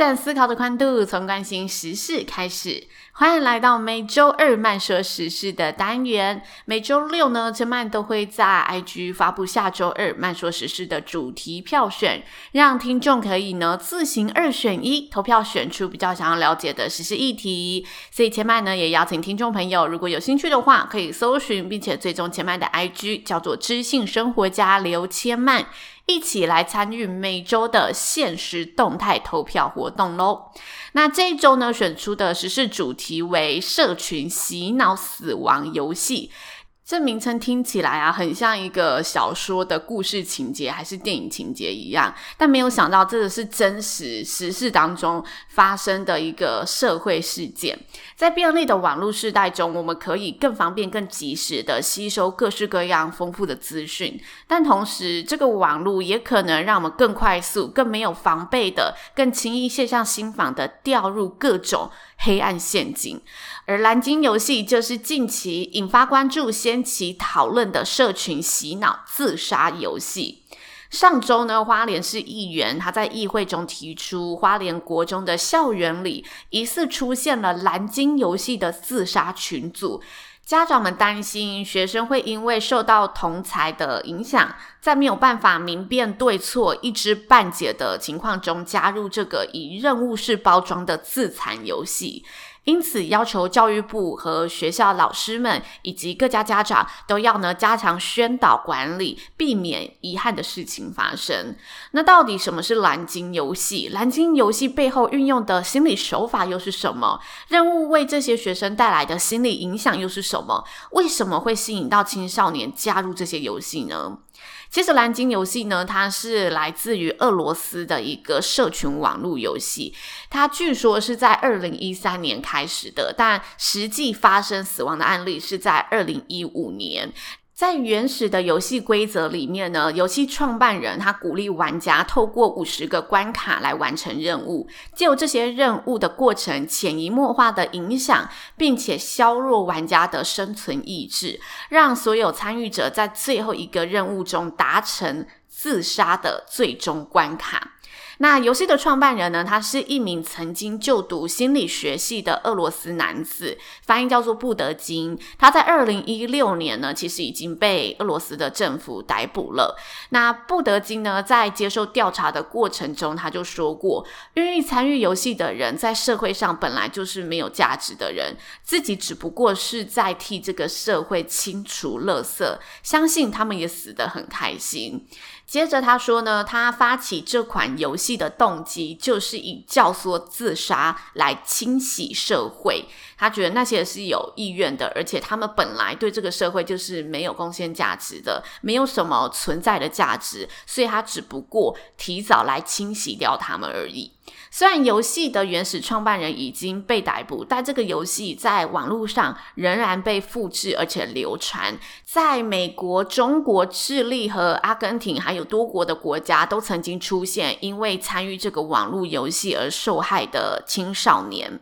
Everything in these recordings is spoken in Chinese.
展思考的宽度，从关心时事开始。欢迎来到每周二慢说时事的单元。每周六呢，千嫚都会在 IG 发布下周二慢说时事的主题票选，让听众可以呢自行二选一投票选出比较想要了解的时事议题。所以千嫚呢也邀请听众朋友，如果有兴趣的话，可以搜寻并且追踪千嫚的 IG，叫做知性生活家刘千嫚。一起来参与每周的限时动态投票活动喽！那这一周呢，选出的时事主题为“社群洗脑死亡游戏”。这名称听起来啊，很像一个小说的故事情节，还是电影情节一样。但没有想到，这个是真实时事当中发生的一个社会事件。在便利的网络时代中，我们可以更方便、更及时的吸收各式各样丰富的资讯。但同时，这个网络也可能让我们更快速、更没有防备的、更轻易卸下心防的掉入各种黑暗陷阱。而蓝鲸游戏就是近期引发关注、掀起讨论的社群洗脑自杀游戏。上周呢，花莲市议员他在议会中提出，花莲国中的校园里疑似出现了蓝鲸游戏的自杀群组，家长们担心学生会因为受到同才的影响，在没有办法明辨对错、一知半解的情况中，加入这个以任务式包装的自残游戏。因此，要求教育部和学校老师们以及各家家长都要呢加强宣导管理，避免遗憾的事情发生。那到底什么是蓝鲸游戏？蓝鲸游戏背后运用的心理手法又是什么？任务为这些学生带来的心理影响又是什么？为什么会吸引到青少年加入这些游戏呢？其实蓝鲸游戏呢，它是来自于俄罗斯的一个社群网络游戏，它据说是在二零一三年开始的，但实际发生死亡的案例是在二零一五年。在原始的游戏规则里面呢，游戏创办人他鼓励玩家透过五十个关卡来完成任务，借由这些任务的过程，潜移默化的影响，并且削弱玩家的生存意志，让所有参与者在最后一个任务中达成自杀的最终关卡。那游戏的创办人呢，他是一名曾经就读心理学系的俄罗斯男子，翻译叫做布德金。他在二零一六年呢，其实已经被俄罗斯的政府逮捕了。那布德金呢，在接受调查的过程中，他就说过，愿意参与游戏的人，在社会上本来就是没有价值的人，自己只不过是在替这个社会清除垃圾，相信他们也死得很开心。接着他说呢，他发起这款游戏的动机就是以教唆自杀来清洗社会。他觉得那些是有意愿的，而且他们本来对这个社会就是没有贡献价值的，没有什么存在的价值，所以他只不过提早来清洗掉他们而已。虽然游戏的原始创办人已经被逮捕，但这个游戏在网络上仍然被复制而且流传。在美国、中国、智利和阿根廷，还有多国的国家，都曾经出现因为参与这个网络游戏而受害的青少年。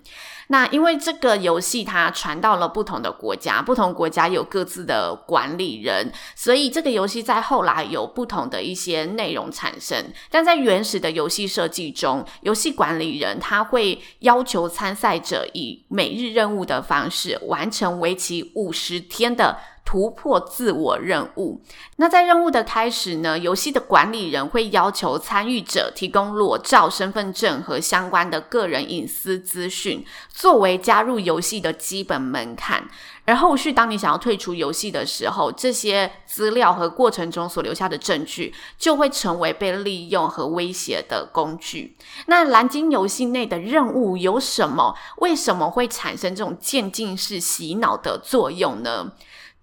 那因为这个游戏它传到了不同的国家，不同国家有各自的管理人，所以这个游戏在后来有不同的一些内容产生。但在原始的游戏设计中，游戏管理人他会要求参赛者以每日任务的方式完成为期五十天的突破自我任务。那在任务的开始呢，游戏的管理人会要求参与者提供裸照、身份证和相关的个人隐私资讯，作为加入游戏的基本门槛。而后续，当你想要退出游戏的时候，这些资料和过程中所留下的证据就会成为被利用和威胁的工具。那蓝鲸游戏内的任务有什么？为什么会产生这种渐进式洗脑的作用呢？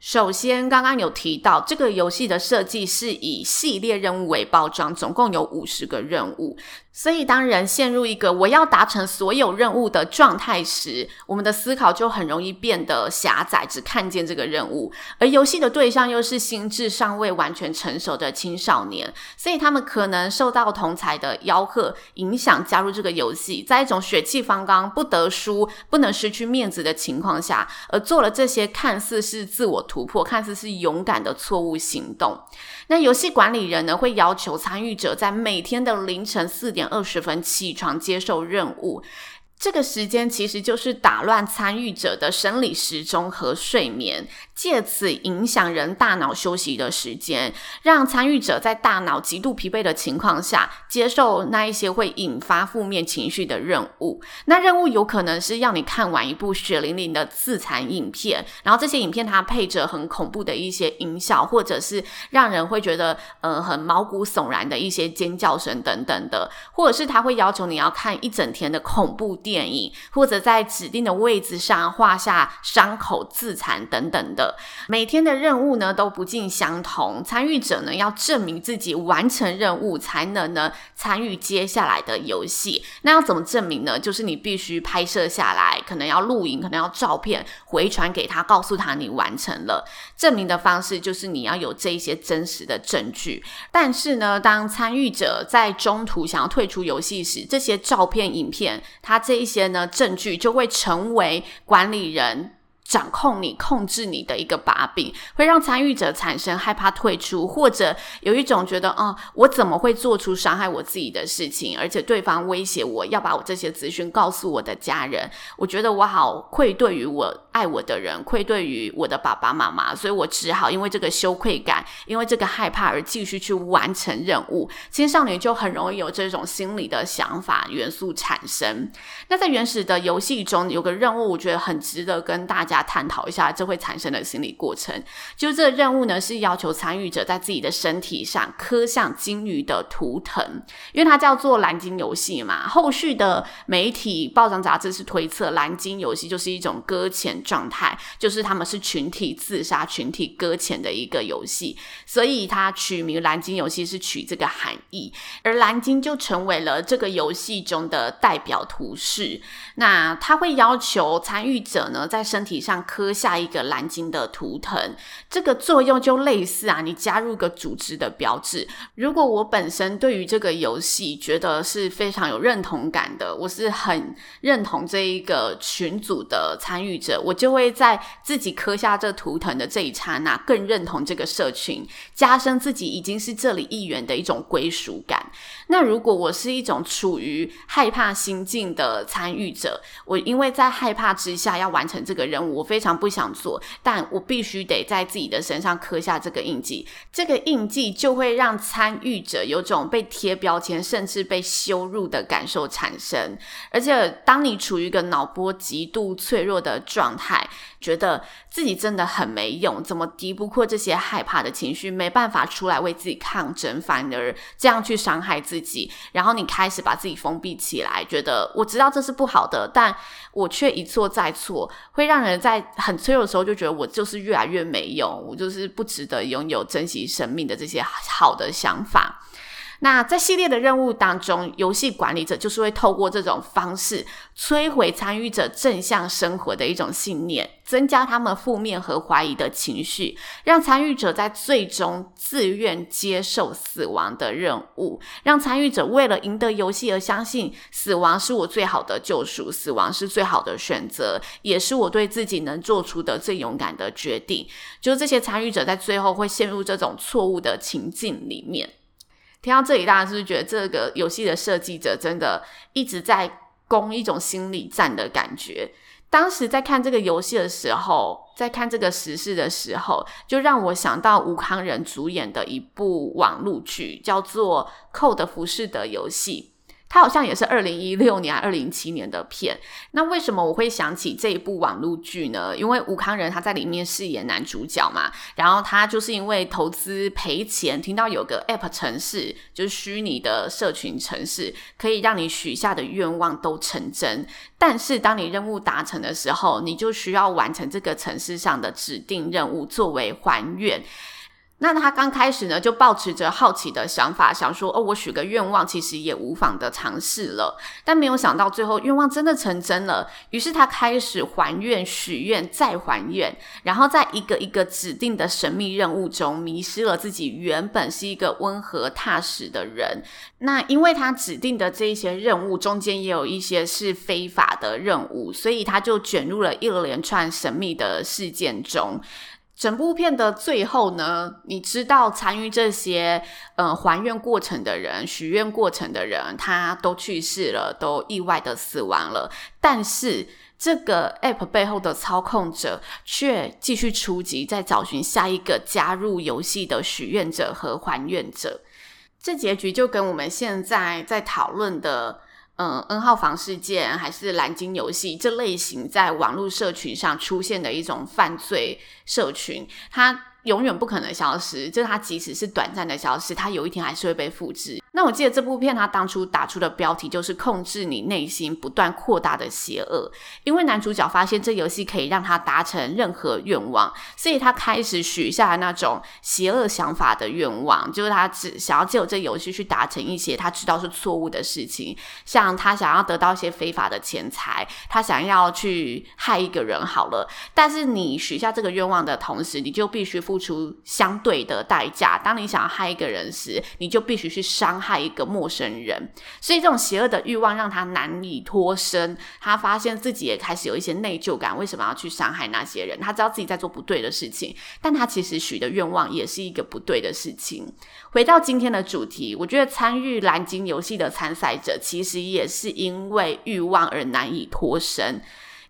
首先，刚刚有提到这个游戏的设计是以系列任务为包装，总共有五十个任务。所以，当人陷入一个我要达成所有任务的状态时，我们的思考就很容易变得狭窄，只看见这个任务。而游戏的对象又是心智尚未完全成熟的青少年，所以他们可能受到同侪的吆喝影响，加入这个游戏，在一种血气方刚、不得输、不能失去面子的情况下，而做了这些看似是自我突破、看似是勇敢的错误行动。那游戏管理人呢，会要求参与者在每天的凌晨四点二十分起床接受任务。这个时间其实就是打乱参与者的生理时钟和睡眠，借此影响人大脑休息的时间，让参与者在大脑极度疲惫的情况下接受那一些会引发负面情绪的任务。那任务有可能是要你看完一部血淋淋的自残影片，然后这些影片它配着很恐怖的一些音效，或者是让人会觉得呃很毛骨悚然的一些尖叫声等等的，或者是他会要求你要看一整天的恐怖电影，或者在指定的位置上画下伤口自残等等的，每天的任务呢都不尽相同。参与者呢要证明自己完成任务，才能呢参与接下来的游戏。那要怎么证明呢？就是你必须拍摄下来，可能要录影，可能要照片回传给他，告诉他你完成了。证明的方式就是你要有这一些真实的证据。但是呢，当参与者在中途想要退出游戏时，这些照片、影片，他这一些呢，证据就会成为管理人掌控你、控制你的一个把柄，会让参与者产生害怕退出，或者有一种觉得，哦，我怎么会做出伤害我自己的事情？而且对方威胁我要把我这些资讯告诉我的家人，我觉得我好愧对于我爱我的人，愧对于我的爸爸妈妈，所以我只好因为这个羞愧感，因为这个害怕而继续去完成任务。青少年就很容易有这种心理的想法元素产生。那在原始的游戏中，有个任务，我觉得很值得跟大家。探讨一下这会产生的心理过程。就这任务呢，是要求参与者在自己的身体上刻像鲸鱼的图腾，因为它叫做蓝鲸游戏嘛。后续的媒体、报章、杂志是推测蓝鲸游戏就是一种搁浅状态，就是他们是群体自杀、群体搁浅的一个游戏，所以它取名蓝鲸游戏是取这个含义。而蓝鲸就成为了这个游戏中的代表图示。那他会要求参与者呢，在身体上刻下一个蓝鲸的图腾，这个作用就类似啊，你加入个组织的标志。如果我本身对于这个游戏觉得是非常有认同感的，我是很认同这一个群组的参与者，我就会在自己刻下这图腾的这一刹那，更认同这个社群，加深自己已经是这里一员的一种归属感。那如果我是一种处于害怕心境的参与者，我因为在害怕之下要完成这个任务，我非常不想做，但我必须得在自己的身上刻下这个印记。这个印记就会让参与者有种被贴标签，甚至被羞辱的感受产生。而且，当你处于一个脑波极度脆弱的状态，觉得自己真的很没用，怎么敌不过这些害怕的情绪，没办法出来为自己抗争，反而这样去伤害自己。然后你开始把自己封闭起来，觉得我知道这是不好的，但我却一错再错，会让人在很脆弱的时候就觉得我就是越来越没用，我就是不值得拥有珍惜生命的这些好的想法。那在系列的任务当中，游戏管理者就是会透过这种方式摧毁参与者正向生活的一种信念，增加他们负面和怀疑的情绪，让参与者在最终自愿接受死亡的任务，让参与者为了赢得游戏而相信死亡是我最好的救赎，死亡是最好的选择，也是我对自己能做出的最勇敢的决定。就是这些参与者在最后会陷入这种错误的情境里面。听到这里，大家是不是觉得这个游戏的设计者真的一直在攻一种心理战的感觉？当时在看这个游戏的时候，在看这个时事的时候，就让我想到吴康仁主演的一部网络剧，叫做《Code 浮士德游戏》。它好像也是二零一六年、二零一七年的片。那为什么我会想起这一部网络剧呢？因为吴康仁他在里面饰演男主角嘛，然后他就是因为投资赔钱，听到有个 App 城市，就是虚拟的社群城市，可以让你许下的愿望都成真。但是当你任务达成的时候，你就需要完成这个城市上的指定任务，作为还愿。那他刚开始呢，就抱持着好奇的想法，想说：“哦，我许个愿望，其实也无妨的尝试了。”但没有想到，最后愿望真的成真了。于是他开始还愿、许愿、再还愿，然后在一个一个指定的神秘任务中，迷失了自己原本是一个温和踏实的人。那因为他指定的这一些任务中间也有一些是非法的任务，所以他就卷入了一连串神秘的事件中。整部片的最后呢，你知道参与这些呃还愿过程的人、许愿过程的人，他都去世了，都意外的死亡了。但是这个 App 背后的操控者却继续出击，在找寻下一个加入游戏的许愿者和还愿者。这结局就跟我们现在在讨论的。嗯，N 号房事件还是蓝鲸游戏这类型在网络社群上出现的一种犯罪社群，它永远不可能消失，就是它即使是短暂的消失，它有一天还是会被复制。那我记得这部片，他当初打出的标题就是控制你内心不断扩大的邪恶。因为男主角发现这游戏可以让他达成任何愿望，所以他开始许下了那种邪恶想法的愿望，就是他只想要借由这游戏去达成一些他知道是错误的事情，像他想要得到一些非法的钱财，他想要去害一个人好了。但是你许下这个愿望的同时，你就必须付付出相对的代价。当你想要害一个人时，你就必须去伤害。害一个陌生人，所以这种邪恶的欲望让他难以脱身。他发现自己也开始有一些内疚感，为什么要去伤害那些人？他知道自己在做不对的事情，但他其实许的愿望也是一个不对的事情。回到今天的主题，我觉得参与蓝鲸游戏的参赛者其实也是因为欲望而难以脱身，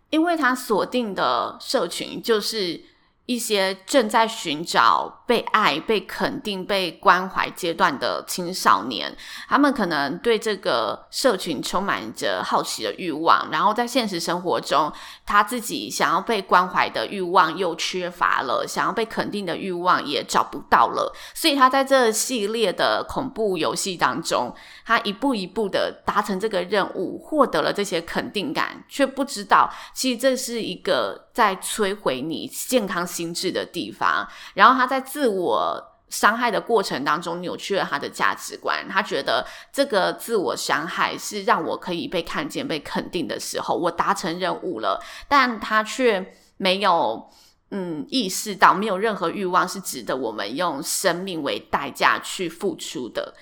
因为他锁定的社群就是。一些正在寻找被爱、被肯定、被关怀阶段的青少年，他们可能对这个社群充满着好奇的欲望，然后在现实生活中，他自己想要被关怀的欲望又缺乏了，想要被肯定的欲望也找不到了，所以他在这系列的恐怖游戏当中，他一步一步的达成这个任务，获得了这些肯定感，却不知道其实这是一个在摧毁你健康心智的地方，然后他在自我伤害的过程当中扭曲了他的价值观。他觉得这个自我伤害是让我可以被看见、被肯定的时候，我达成任务了，但他却没有嗯意识到，没有任何欲望是值得我们用生命为代价去付出的。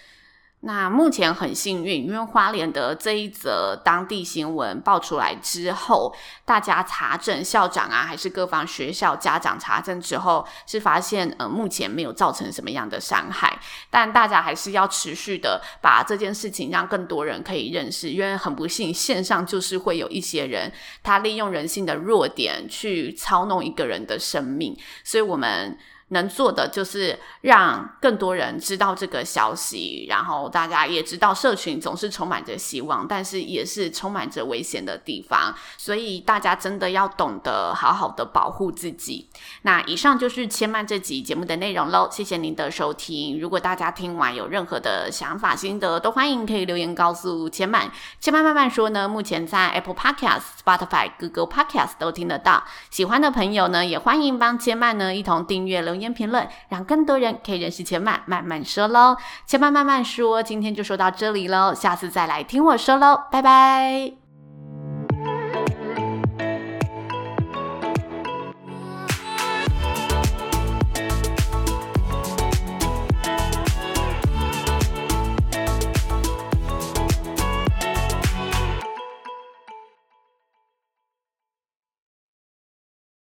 那目前很幸运，因为花莲的这一则当地新闻爆出来之后，大家查证校长啊，还是各方学校家长查证之后，是发现呃目前没有造成什么样的伤害，但大家还是要持续的把这件事情让更多人可以认识，因为很不幸线上就是会有一些人他利用人性的弱点去操弄一个人的生命，所以我们。能做的就是让更多人知道这个消息，然后大家也知道社群总是充满着希望，但是也是充满着危险的地方，所以大家真的要懂得好好的保护自己。那以上就是千曼这集节目的内容喽，谢谢您的收听。如果大家听完有任何的想法心得，都欢迎可以留言告诉千曼。千曼慢慢说呢，目前在 Apple Podcast、Spotify、Google Podcast 都听得到。喜欢的朋友呢，也欢迎帮千曼呢一同订阅留言。评论，让更多人可以认识钱爸慢慢说喽。钱爸慢慢说，今天就说到这里喽，下次再来听我说喽，拜拜。